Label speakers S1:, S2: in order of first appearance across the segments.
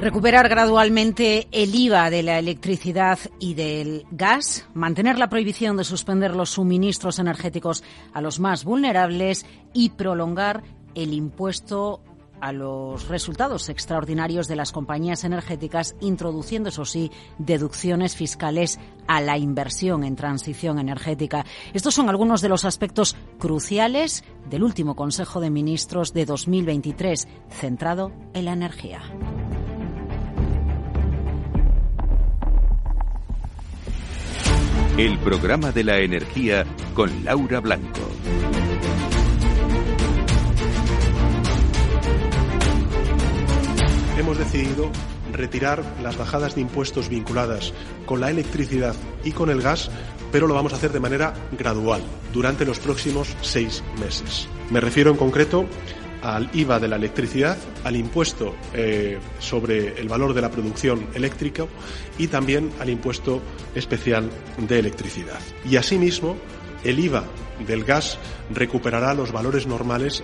S1: Recuperar gradualmente el IVA de la electricidad y del gas, mantener la prohibición de suspender los suministros energéticos a los más vulnerables y prolongar el impuesto a los resultados extraordinarios de las compañías energéticas, introduciendo, eso sí, deducciones fiscales a la inversión en transición energética. Estos son algunos de los aspectos cruciales del último Consejo de Ministros de 2023, centrado en la energía.
S2: El programa de la energía con Laura Blanco.
S3: Hemos decidido retirar las bajadas de impuestos vinculadas con la electricidad y con el gas, pero lo vamos a hacer de manera gradual, durante los próximos seis meses. Me refiero en concreto al IVA de la electricidad, al impuesto eh, sobre el valor de la producción eléctrica y también al impuesto especial de electricidad. Y asimismo, el IVA del gas recuperará los valores normales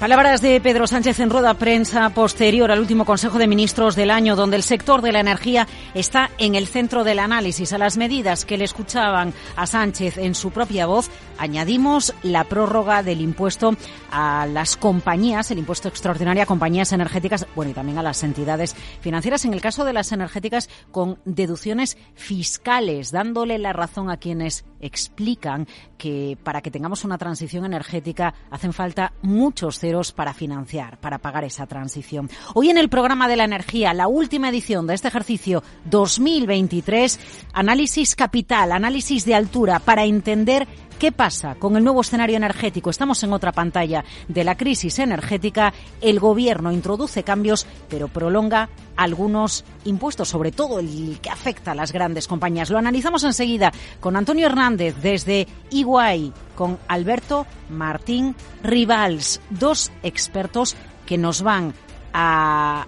S1: Palabras de Pedro Sánchez en rueda prensa posterior al último Consejo de Ministros del año, donde el sector de la energía está en el centro del análisis. A las medidas que le escuchaban a Sánchez en su propia voz, añadimos la prórroga del impuesto a las compañías, el impuesto extraordinario a compañías energéticas, bueno, y también a las entidades financieras, en el caso de las energéticas, con deducciones fiscales, dándole la razón a quienes explican que para que tengamos una transición energética hacen falta muchos para financiar, para pagar esa transición. Hoy en el programa de la energía, la última edición de este ejercicio 2023, análisis capital, análisis de altura para entender ¿Qué pasa con el nuevo escenario energético? Estamos en otra pantalla de la crisis energética. El Gobierno introduce cambios, pero prolonga algunos impuestos, sobre todo el que afecta a las grandes compañías. Lo analizamos enseguida con Antonio Hernández desde Iguay, con Alberto Martín Rivals, dos expertos que nos van a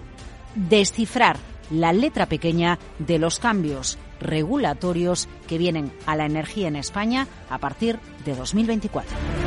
S1: descifrar la letra pequeña de los cambios regulatorios que vienen a la energía en España a partir de 2024.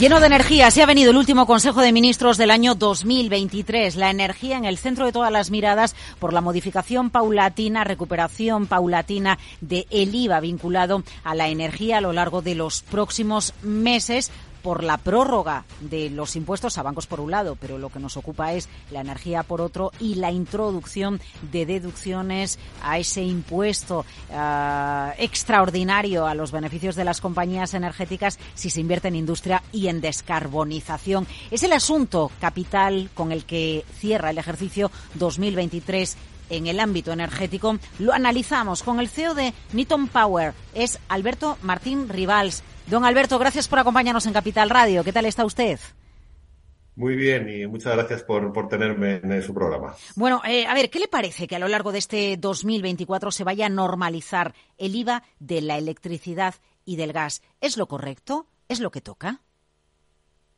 S1: Lleno de energía, se ha venido el último Consejo de Ministros del año 2023. La energía en el centro de todas las miradas por la modificación paulatina, recuperación paulatina de el IVA vinculado a la energía a lo largo de los próximos meses por la prórroga de los impuestos a bancos por un lado, pero lo que nos ocupa es la energía por otro y la introducción de deducciones a ese impuesto uh, extraordinario a los beneficios de las compañías energéticas si se invierte en industria y en descarbonización. Es el asunto capital con el que cierra el ejercicio 2023 en el ámbito energético. Lo analizamos con el CEO de Niton Power, es Alberto Martín Rivals. Don Alberto, gracias por acompañarnos en Capital Radio. ¿Qué tal está usted?
S4: Muy bien y muchas gracias por, tenerme en su programa.
S1: Bueno, eh, a ver, ¿qué le parece que a lo largo de este 2024 se vaya a normalizar el IVA de la electricidad y del gas? ¿Es lo correcto? ¿Es lo que toca?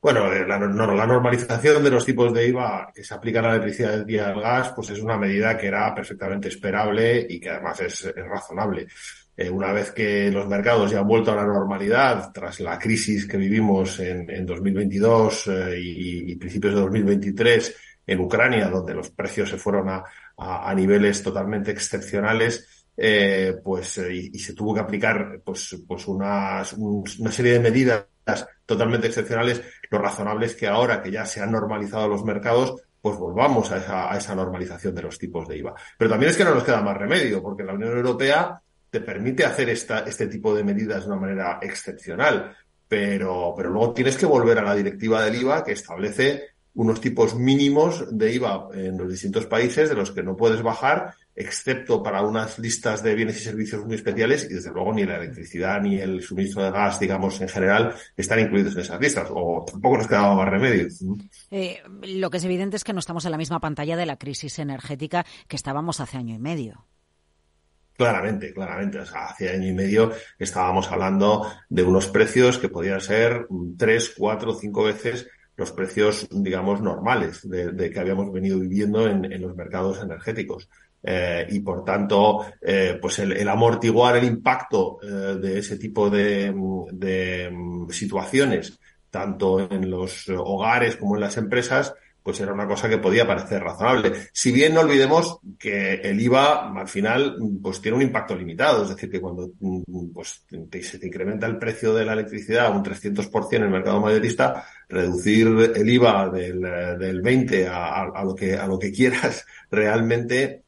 S4: Bueno, eh, la, normalización de los tipos de IVA que se aplican a la electricidad y al gas, pues es una medida que era perfectamente esperable y que además es, razonable. Eh, una vez que los mercados ya han vuelto a la normalidad tras la crisis que vivimos en, en 2022 eh, y, principios de 2023 en Ucrania, donde los precios se fueron a, niveles totalmente excepcionales, pues y, se tuvo que aplicar pues pues una serie de medidas totalmente excepcionales, lo razonable es que ahora que ya se han normalizado los mercados, pues volvamos a esa, normalización de los tipos de IVA. Pero también es que no nos queda más remedio, porque la Unión Europea te permite hacer este tipo de medidas de una manera excepcional, pero, pero luego tienes que volver a la directiva del IVA que establece unos tipos mínimos de IVA en los distintos países de los que no puedes bajar excepto para unas listas de bienes y servicios muy especiales y desde luego ni la electricidad ni el suministro de gas, digamos, en general, están incluidos en esas listas o tampoco nos quedaba más remedio.
S1: Eh, lo que es evidente es que no estamos en la misma pantalla de la crisis energética que estábamos hace año y medio.
S4: Claramente, claramente. O sea, hace año y medio estábamos hablando de unos precios que podían ser tres, cuatro, cinco veces los precios, digamos, normales de, que habíamos venido viviendo en, los mercados energéticos. Eh, y por tanto, eh, pues el, amortiguar el impacto eh, de ese tipo de, de mm, situaciones, tanto en los hogares como en las empresas, pues era una cosa que podía parecer razonable. Si bien no olvidemos que el IVA al final pues tiene un impacto limitado, es decir, que cuando pues, se te incrementa el precio de la electricidad un 300% en el mercado mayorista, reducir el IVA del, del 20 a, a, lo que, a lo que quieras realmente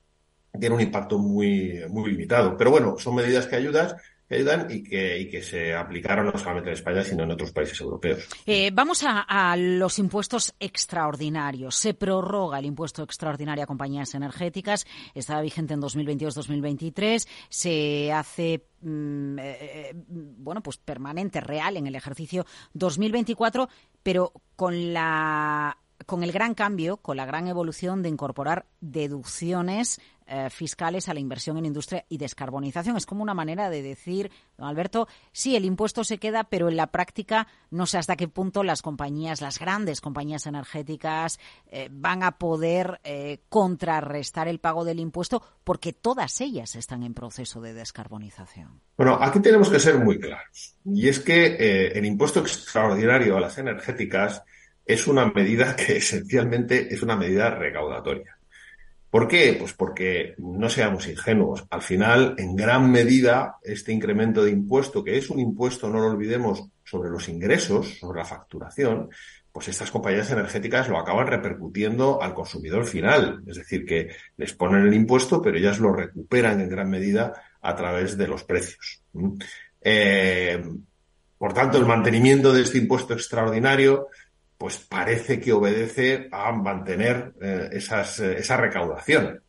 S4: tiene un impacto muy, muy limitado. Pero bueno, son medidas que ayudas que y que, y que se aplicaron no solamente en España, sino en otros países europeos.
S1: Eh, vamos a, a, los impuestos extraordinarios. Se prorroga el impuesto extraordinario a compañías energéticas. Estaba vigente en 2022-2023. Se hace mm, eh, eh, bueno, pues permanente, real en el ejercicio 2024, pero con la con el gran cambio, con la gran evolución de incorporar deducciones eh, fiscales a la inversión en industria y descarbonización. Es como una manera de decir, don Alberto, sí, el impuesto se queda, pero en la práctica no sé hasta qué punto las compañías, las grandes compañías energéticas, eh, van a poder eh, contrarrestar el pago del impuesto porque todas ellas están en proceso de descarbonización.
S4: Bueno, aquí tenemos que ser muy claros. Y es que el impuesto extraordinario a las energéticas es una medida que esencialmente es una medida recaudatoria. ¿Por qué? Pues porque no seamos ingenuos. Al final, en gran medida, este incremento de impuesto, que es un impuesto, no lo olvidemos, sobre los ingresos, sobre la facturación, pues estas compañías energéticas lo acaban repercutiendo al consumidor final. Es decir, que les ponen el impuesto, pero ellas lo recuperan en gran medida a través de los precios. Eh, por tanto, el mantenimiento de este impuesto extraordinario pues parece que obedece a mantener eh, esas, eh, esa recaudación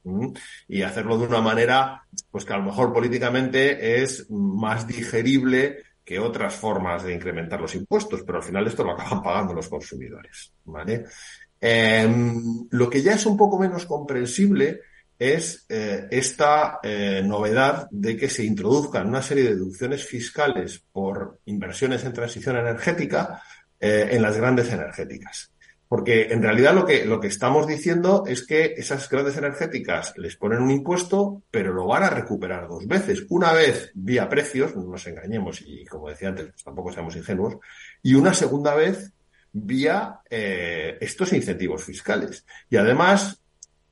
S4: y hacerlo de una manera pues que a lo mejor políticamente es más digerible que otras formas de incrementar los impuestos, pero al final esto lo acaban pagando los consumidores, ¿vale? Em, lo que ya es un poco menos comprensible es eh, esta novedad de que se introduzcan una serie de deducciones fiscales por inversiones en transición energética eh, en las grandes energéticas. Porque en realidad lo que, lo que estamos diciendo es que esas grandes energéticas les ponen un impuesto, pero lo van a recuperar dos veces. Una vez vía precios, no nos engañemos y como decía antes, pues tampoco seamos ingenuos, y una segunda vez vía eh, estos incentivos fiscales. Y además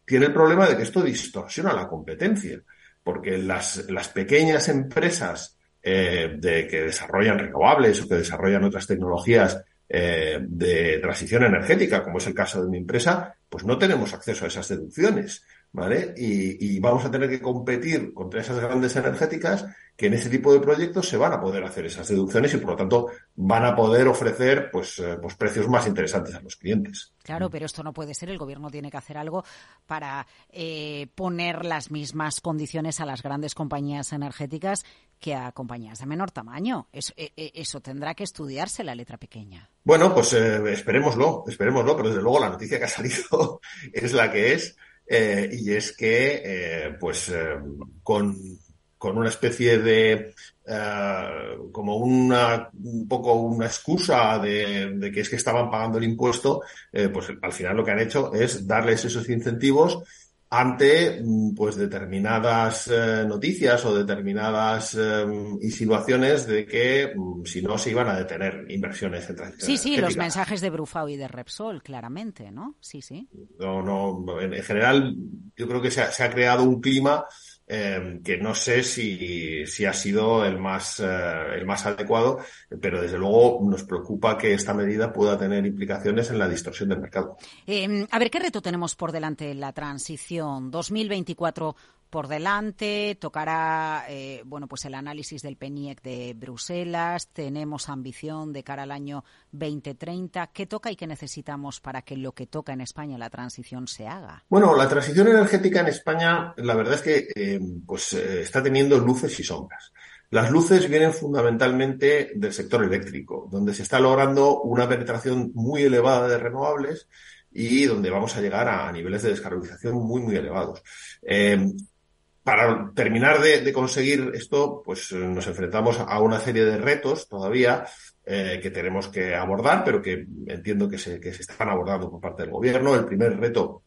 S4: tiene el problema de que esto distorsiona la competencia, porque las, las pequeñas empresas eh, de que desarrollan renovables o que desarrollan otras tecnologías eh, de transición energética, como es el caso de mi empresa, pues no tenemos acceso a esas deducciones, ¿vale? Y, vamos a tener que competir contra esas grandes energéticas que en ese tipo de proyectos se van a poder hacer esas deducciones y por lo tanto van a poder ofrecer pues, eh, pues precios más interesantes a los clientes.
S1: Claro, pero esto no puede ser. El gobierno tiene que hacer algo para eh, poner las mismas condiciones a las grandes compañías energéticas que a compañías de menor tamaño. Eso, eso tendrá que estudiarse la letra pequeña.
S4: Bueno, pues eh, esperémoslo, esperémoslo, pero desde luego la noticia que ha salido es la que es, eh, y es que, eh, pues, eh, con, con, una especie de, como una, un poco una excusa de, de, que es que estaban pagando el impuesto, pues al final lo que han hecho es darles esos incentivos ante mm, pues determinadas eh, noticias o determinadas eh, insinuaciones de que mm, si no se iban a detener inversiones en transición
S1: Sí, sí, los mensajes de Brufau y de Repsol, claramente, ¿no? Sí, sí.
S4: No, no, en, general yo creo que se ha, se ha creado un clima eh, que no sé si, si ha sido el más, eh, el más adecuado, pero desde luego nos preocupa que esta medida pueda tener implicaciones en la distorsión del mercado.
S1: Eh, a ver, ¿qué reto tenemos por delante en la transición 2024 por delante, tocará eh, bueno pues el análisis del PENIEC de Bruselas, tenemos ambición de cara al año 2030. ¿Qué toca y qué necesitamos para que lo que toca en España, la transición, se haga?
S4: Bueno, la transición energética en España, la verdad es que eh, pues eh, está teniendo luces y sombras. Las luces vienen fundamentalmente del sector eléctrico, donde se está logrando una penetración muy elevada de renovables y donde vamos a llegar a niveles de descarbonización muy, muy elevados. Para terminar de, conseguir esto, pues eh, nos enfrentamos a una serie de retos todavía eh, que tenemos que abordar, pero que entiendo que se, que se están abordando por parte del gobierno. El primer reto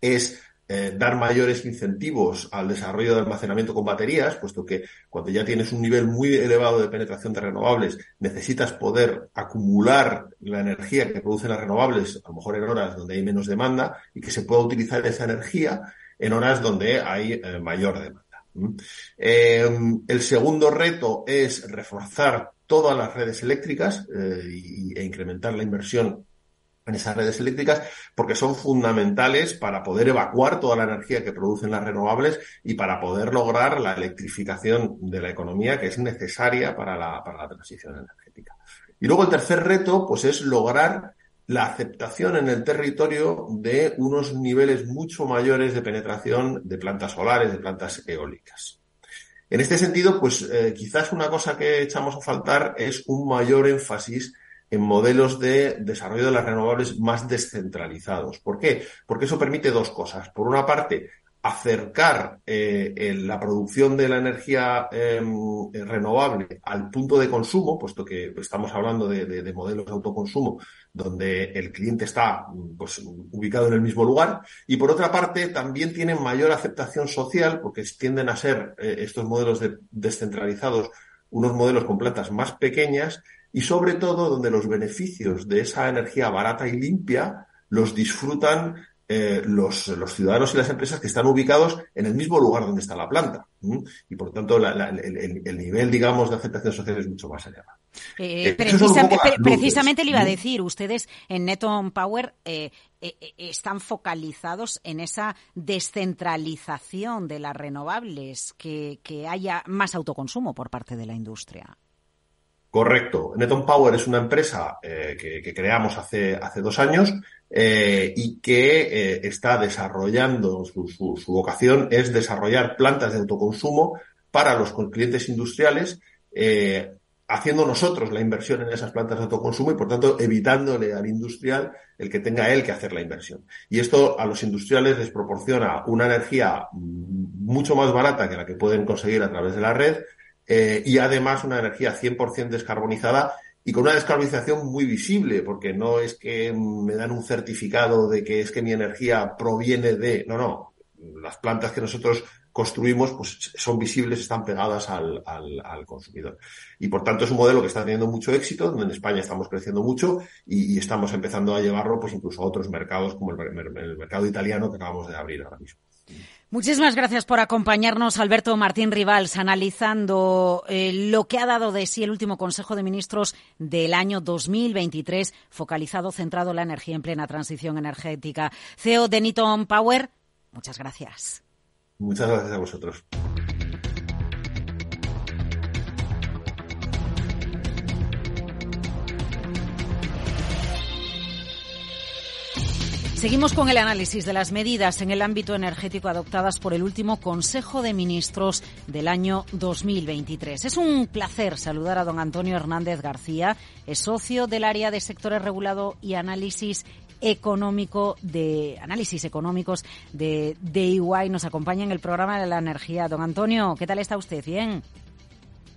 S4: es eh, dar mayores incentivos al desarrollo de almacenamiento con baterías, puesto que cuando ya tienes un nivel muy elevado de penetración de renovables, necesitas poder acumular la energía que producen las renovables, a lo mejor en horas donde hay menos demanda, y que se pueda utilizar esa energía en horas donde hay eh, mayor demanda. Eh, el segundo reto es reforzar todas las redes eléctricas e incrementar la inversión en esas redes eléctricas porque son fundamentales para poder evacuar toda la energía que producen las renovables y para poder lograr la electrificación de la economía que es necesaria para la, para la transición energética. Y luego el tercer reto, pues es lograr la aceptación en el territorio de unos niveles mucho mayores de penetración de plantas solares, de plantas eólicas. En este sentido, pues eh, quizás una cosa que echamos a faltar es un mayor énfasis en modelos de desarrollo de las renovables más descentralizados. ¿Por qué? Porque eso permite dos cosas. Por una parte, acercar eh, la producción de la energía em, renovable al punto de consumo, puesto que estamos hablando de, modelos de autoconsumo donde el cliente está pues, ubicado en el mismo lugar, y por otra parte también tienen mayor aceptación social porque tienden a ser eh, estos modelos descentralizados unos modelos con plantas más pequeñas y sobre todo donde los beneficios de esa energía barata y limpia los disfrutan eh, los, los, ciudadanos y las empresas que están ubicados en el mismo lugar donde está la planta. Y por tanto, el, nivel, digamos, de aceptación social es mucho más elevado.
S1: Eh, eh, precisamente le iba a decir, ustedes en Neton Power están focalizados en esa descentralización de las renovables, que, que haya más autoconsumo por parte de la industria.
S4: Correcto. Neton Power es una empresa eh, que, creamos hace, hace dos años eh, y que eh, está desarrollando, su, su, vocación es desarrollar plantas de autoconsumo para los clientes industriales, haciendo nosotros la inversión en esas plantas de autoconsumo y, por tanto, evitándole al industrial el que tenga él que hacer la inversión. Y esto a los industriales les proporciona una energía mucho más barata que la que pueden conseguir a través de la red, eh, y además una energía 100% descarbonizada y con una descarbonización muy visible, porque no es que me dan un certificado de que es que mi energía proviene de, no, no, las plantas que nosotros construimos pues son visibles, están pegadas al, al, consumidor. Y por tanto es un modelo que está teniendo mucho éxito, donde en España estamos creciendo mucho y, estamos empezando a llevarlo pues incluso a otros mercados como el, el mercado italiano que acabamos de abrir ahora mismo.
S1: Muchísimas gracias por acompañarnos, Alberto Martín Rivals, analizando eh, lo que ha dado de sí el último Consejo de Ministros del año 2023, focalizado, centrado en la energía en plena transición energética. CEO de Niton Power, muchas gracias.
S4: Muchas gracias a vosotros.
S1: Seguimos con el análisis de las medidas en el ámbito energético adoptadas por el último Consejo de Ministros del año 2023. Es un placer saludar a don Antonio Hernández García, es socio del área de sectores regulado y análisis económico de análisis económicos de, de Nos acompaña en el programa de la energía. Don Antonio, ¿qué tal está usted? Bien.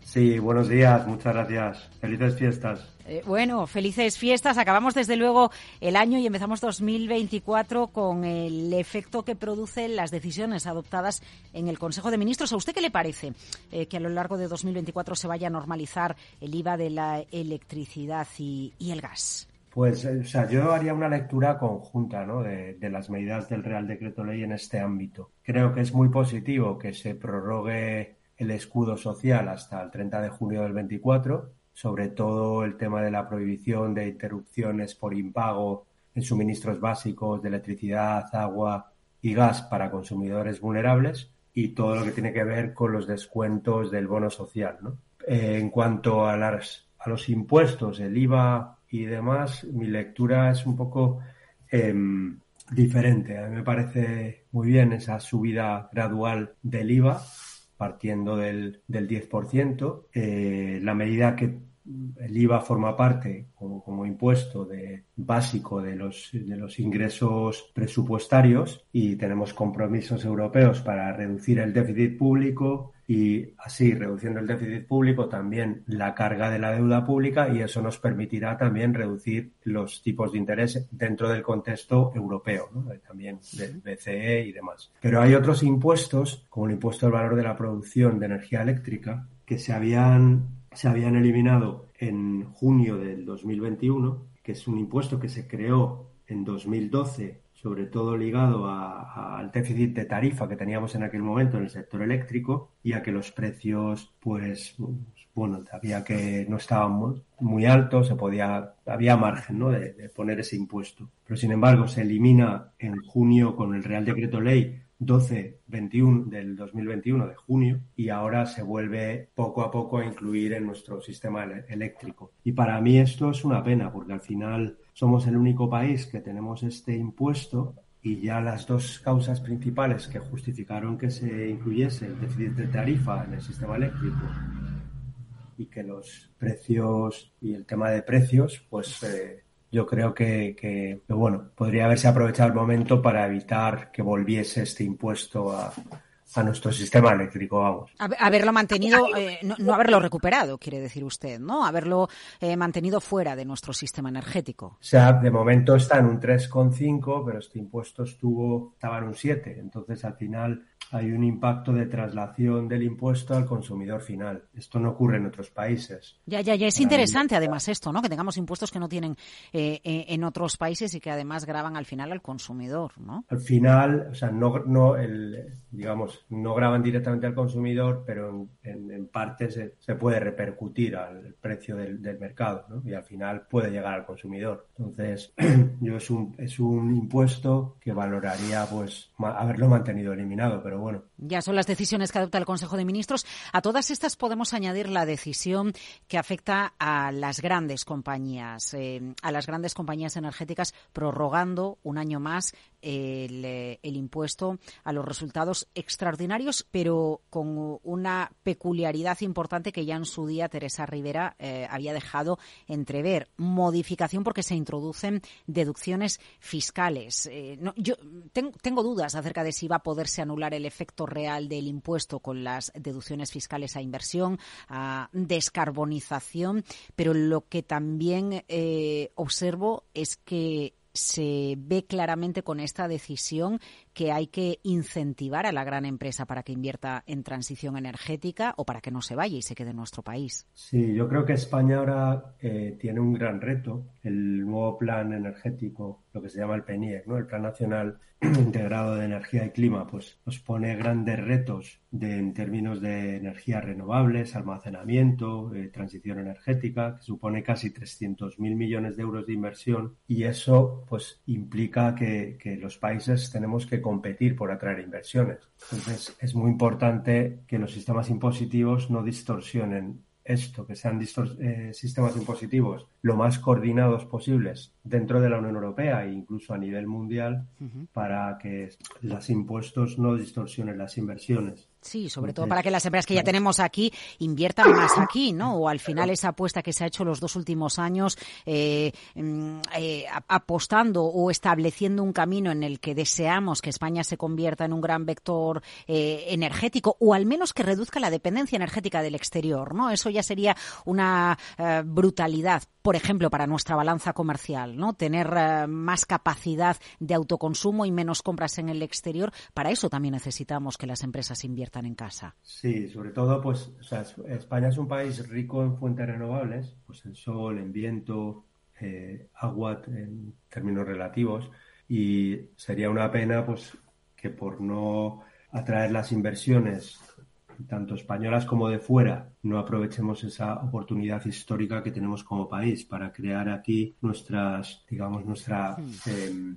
S5: Sí, buenos días, muchas gracias. Felices fiestas.
S1: Eh, bueno, felices fiestas. Acabamos desde luego el año y empezamos 2024 con el efecto que producen las decisiones adoptadas en el Consejo de Ministros. ¿A usted qué le parece eh, que a lo largo de 2024 se vaya a normalizar el IVA de la electricidad y, el gas?
S5: Pues, eh, o sea, yo haría una lectura conjunta de, de, las medidas del Real Decreto Ley en este ámbito. Creo que es muy positivo que se prorrogue el escudo social hasta el 30 de junio del 24, sobre todo el tema de la prohibición de interrupciones por impago en suministros básicos de electricidad, agua y gas para consumidores vulnerables y todo lo que tiene que ver con los descuentos del bono social. Eh, en cuanto a, las, a los impuestos, el IVA y demás, mi lectura es un poco em, diferente. A mí me parece muy bien esa subida gradual del IVA partiendo del, del 10%. Eh, la medida que el IVA forma parte como, como, impuesto de, básico de los, de los ingresos presupuestarios y tenemos compromisos europeos para reducir el déficit público y así reduciendo el déficit público también la carga de la deuda pública y eso nos permitirá también reducir los tipos de interés dentro del contexto europeo, ¿no? también del BCE y demás. Pero hay otros impuestos, como el impuesto al valor de la producción de energía eléctrica, que se habían se habían eliminado en junio del 2021, que es un impuesto que se creó en 2012, sobre todo ligado al déficit de tarifa que teníamos en aquel momento en el sector eléctrico y a que los precios, pues, bueno, había que no estaban muy, altos, se podía, había margen, ¿no? De, de poner ese impuesto. Pero sin embargo, se elimina en junio con el Real Decreto Ley 12-21 del 2021 de junio y ahora se vuelve poco a poco a incluir en nuestro sistema eléctrico. Y para mí esto es una pena porque al final somos el único país que tenemos este impuesto y ya las dos causas principales que justificaron que se incluyese el déficit de tarifa en el sistema eléctrico y que los precios y el tema de precios pues eh, yo creo que, que, bueno, podría haberse aprovechado el momento para evitar que volviese este impuesto a, a nuestro sistema eléctrico, vamos.
S1: Haberlo mantenido, eh, no, haberlo recuperado, quiere decir usted, ¿no? Haberlo eh, mantenido fuera de nuestro sistema energético.
S5: O sea, de momento está en un 3,5, pero este impuesto estuvo, estaba en un 7. Entonces, al final, hay un impacto de traslación del impuesto al consumidor final. Esto no ocurre en otros países.
S1: Ya, ya, ya. Es interesante además esto, ¿no? Que tengamos impuestos que no tienen eh, eh, en otros países y que además graban al final al consumidor, ¿no?
S5: Al final, o sea, no, no el, digamos, no graban directamente al consumidor, pero en, en, parte se, se, puede repercutir al precio del, del, mercado, ¿no? Y al final puede llegar al consumidor. Entonces, yo es un, es un impuesto que valoraría, pues, haberlo mantenido eliminado, pero
S1: Ya son las decisiones que adopta el Consejo de Ministros. A todas estas podemos añadir la decisión que afecta a las grandes compañías, eh, a las grandes compañías energéticas, prorrogando un año más el, eh, el, impuesto a los resultados extraordinarios, pero con una peculiaridad importante que ya en su día Teresa Rivera eh, había dejado entrever. Modificación porque se introducen deducciones fiscales. Yo tengo, tengo dudas acerca de si va a poderse anular el efecto real del impuesto con las deducciones fiscales a inversión, a descarbonización, pero lo que también eh, observo es que se ve claramente con esta decisión que hay que incentivar a la gran empresa para que invierta en transición energética o para que no se vaya y se quede en nuestro país.
S5: Sí, yo creo que España ahora eh, tiene un gran reto. El nuevo plan energético, lo que se llama el PENIEC, ¿no? el Plan Nacional Integrado de Energía y Clima, pues nos pone grandes retos de, en términos de energías renovables, almacenamiento, eh, transición energética, que supone casi 300.000 millones de euros de inversión y eso pues implica que, que los países tenemos que competir por atraer inversiones. Entonces, es muy importante que los sistemas impositivos no distorsionen esto, que sean eh, sistemas impositivos lo más coordinados posibles dentro de la Unión Europea e incluso a nivel mundial uh -huh. para que los impuestos no distorsionen las inversiones.
S1: Sí, sobre todo para que las empresas que ya tenemos aquí inviertan más aquí, ¿no? O al final esa apuesta que se ha hecho los dos últimos años eh, eh, apostando o estableciendo un camino en el que deseamos que España se convierta en un gran vector eh, energético o al menos que reduzca la dependencia energética del exterior, ¿no? Eso ya sería una eh, brutalidad, por ejemplo, para nuestra balanza comercial, ¿no? Tener eh, más capacidad de autoconsumo y menos compras en el exterior. Para eso también necesitamos que las empresas inviertan en casa.
S5: Sí, sobre todo, pues, o sea, España es un país rico en fuentes renovables, pues en sol, en viento, eh, agua en términos relativos, y sería una pena, pues, que por no atraer las inversiones tanto españolas como de fuera, no aprovechemos esa oportunidad histórica que tenemos como país para crear aquí nuestras, digamos, nuestra eh,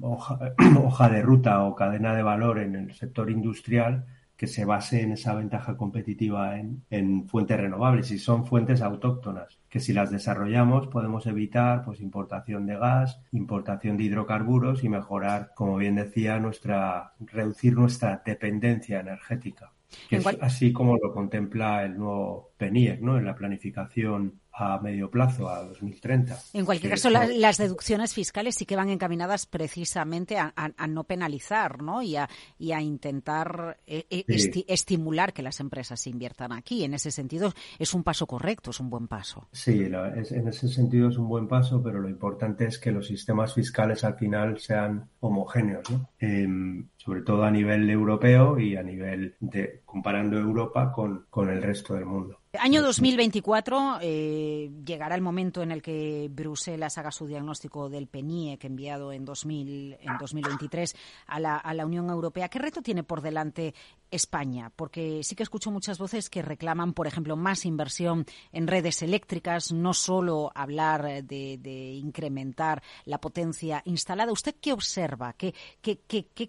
S5: hoja, hoja, de ruta o cadena de valor en el sector industrial que se base en esa ventaja competitiva en, en, fuentes renovables y son fuentes autóctonas que si las desarrollamos podemos evitar pues importación de gas, importación de hidrocarburos y mejorar, como bien decía, nuestra reducir nuestra dependencia energética. Que es así como lo contempla el nuevo PENIEC, ¿no? En la planificación a medio plazo, a 2030.
S1: En cualquier caso, las deducciones fiscales sí que van encaminadas precisamente a, no penalizar ¿no? Y, a, y a intentar eh, eh, estimular que las empresas inviertan aquí. En ese sentido, es un paso correcto, es un buen paso.
S5: Sí, en ese sentido es un buen paso, pero lo importante es que los sistemas fiscales al final sean homogéneos, ¿no? Em, sobre todo a nivel europeo y a nivel de comparando Europa con, con el resto del mundo.
S1: Año 2024 eh, llegará el momento en el que Bruselas haga su diagnóstico del PNIEC enviado en, 2000, en 2023 a la, a la Unión Europea. ¿Qué reto tiene por delante España? Porque sí que escucho muchas voces que reclaman, por ejemplo, más inversión en redes eléctricas, no solo hablar de, de incrementar la potencia instalada. ¿Usted qué observa? ¿Qué,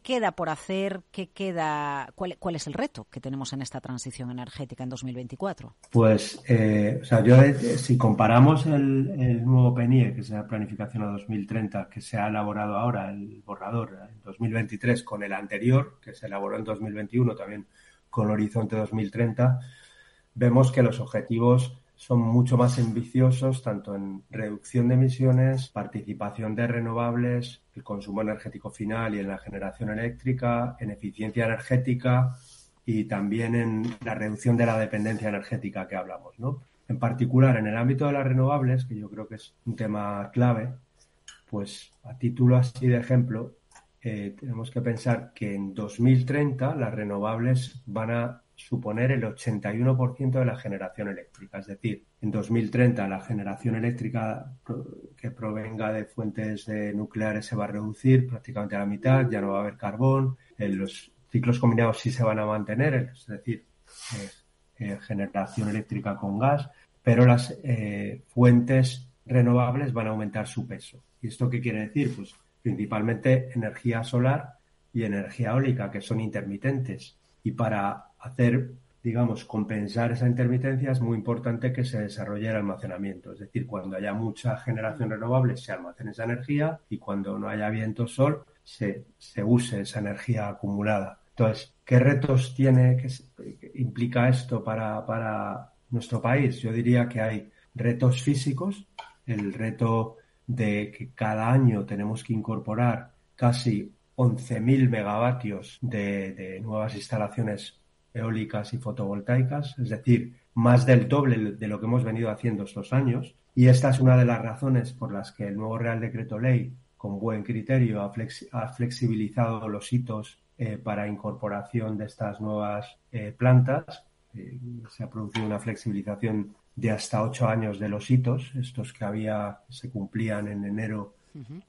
S1: queda por hacer? ¿Qué queda? ¿Cuál, ¿Cuál es el reto que tenemos en esta transición energética en 2024?
S5: Pues, eh, o sea, yo, eh, si comparamos el, nuevo PNIE, que es la planificación a 2030, que se ha elaborado ahora, el borrador en 2023, con el anterior, que se elaboró en 2021, también con Horizonte 2030, vemos que los objetivos son mucho más ambiciosos, tanto en reducción de emisiones, participación de renovables, el consumo energético final y en la generación eléctrica, en eficiencia energética, y también en la reducción de la dependencia energética que hablamos, ¿no? En particular, en el ámbito de las renovables, que yo creo que es un tema clave, pues a título así de ejemplo, eh, tenemos que pensar que en 2030 las renovables van a suponer el 81% de la generación eléctrica. Es decir, en 2030 la generación eléctrica que provenga de fuentes nucleares se va a reducir prácticamente a la mitad, ya no va a haber carbón, en los ciclos combinados sí se van a mantener, es decir, eh, generación eléctrica con gas, pero las eh, fuentes renovables van a aumentar su peso. ¿Y esto qué quiere decir? Pues principalmente energía solar y energía eólica, que son intermitentes. Y para hacer, digamos, compensar esa intermitencia es muy importante que se desarrolle el almacenamiento. Es decir, cuando haya mucha generación renovable se almacene esa energía y cuando no haya viento sol se, se use esa energía acumulada. Entonces, ¿qué retos tiene, que implica esto para, para nuestro país? Yo diría que hay retos físicos, el reto de que cada año tenemos que incorporar casi 11.000 megavatios de, de, nuevas instalaciones eólicas y fotovoltaicas, es decir, más del doble de lo que hemos venido haciendo estos años. Y esta es una de las razones por las que el nuevo Real Decreto Ley, con buen criterio, ha, ha flexibilizado los hitos eh, para incorporación de estas nuevas eh, plantas. Eh, se ha producido una flexibilización de hasta ocho años de los hitos, estos que había se cumplían en enero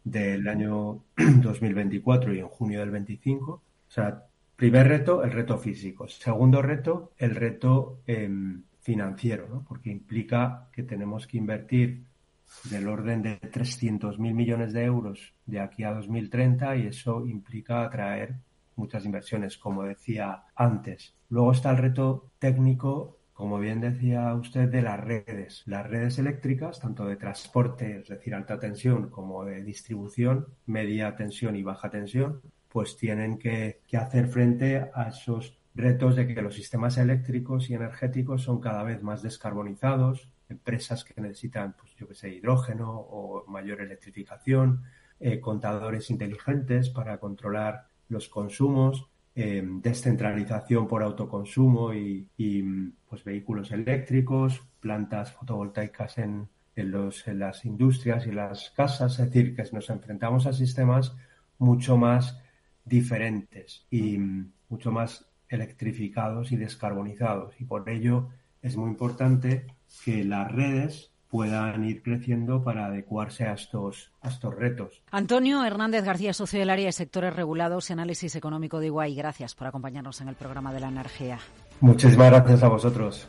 S5: del año 2024 y en junio del 25. O sea, primer reto, el reto físico. Segundo reto, el reto em, financiero, porque implica que tenemos que invertir del orden de 300.000 millones de euros de aquí a 2030 y eso implica atraer muchas inversiones, como decía antes. Luego está el reto técnico como bien decía usted, de las redes. Las redes eléctricas, tanto de transporte, es decir, alta tensión, como de distribución, media tensión y baja tensión, pues tienen que, hacer frente a esos retos de que los sistemas eléctricos y energéticos son cada vez más descarbonizados, empresas que necesitan, pues yo que sé, hidrógeno o mayor electrificación, eh, contadores inteligentes para controlar los consumos, eh, descentralización por autoconsumo y, pues vehículos eléctricos, plantas fotovoltaicas en, en las industrias y las casas, es decir, que nos enfrentamos a sistemas mucho más diferentes y mucho más electrificados y descarbonizados. Y por ello es muy importante que las redes puedan ir creciendo para adecuarse a estos, a estos retos.
S1: Antonio Hernández García, socio del área de sectores regulados y análisis económico de Iguay. Gracias por acompañarnos en el programa de la energía.
S5: Muchísimas gracias a vosotros.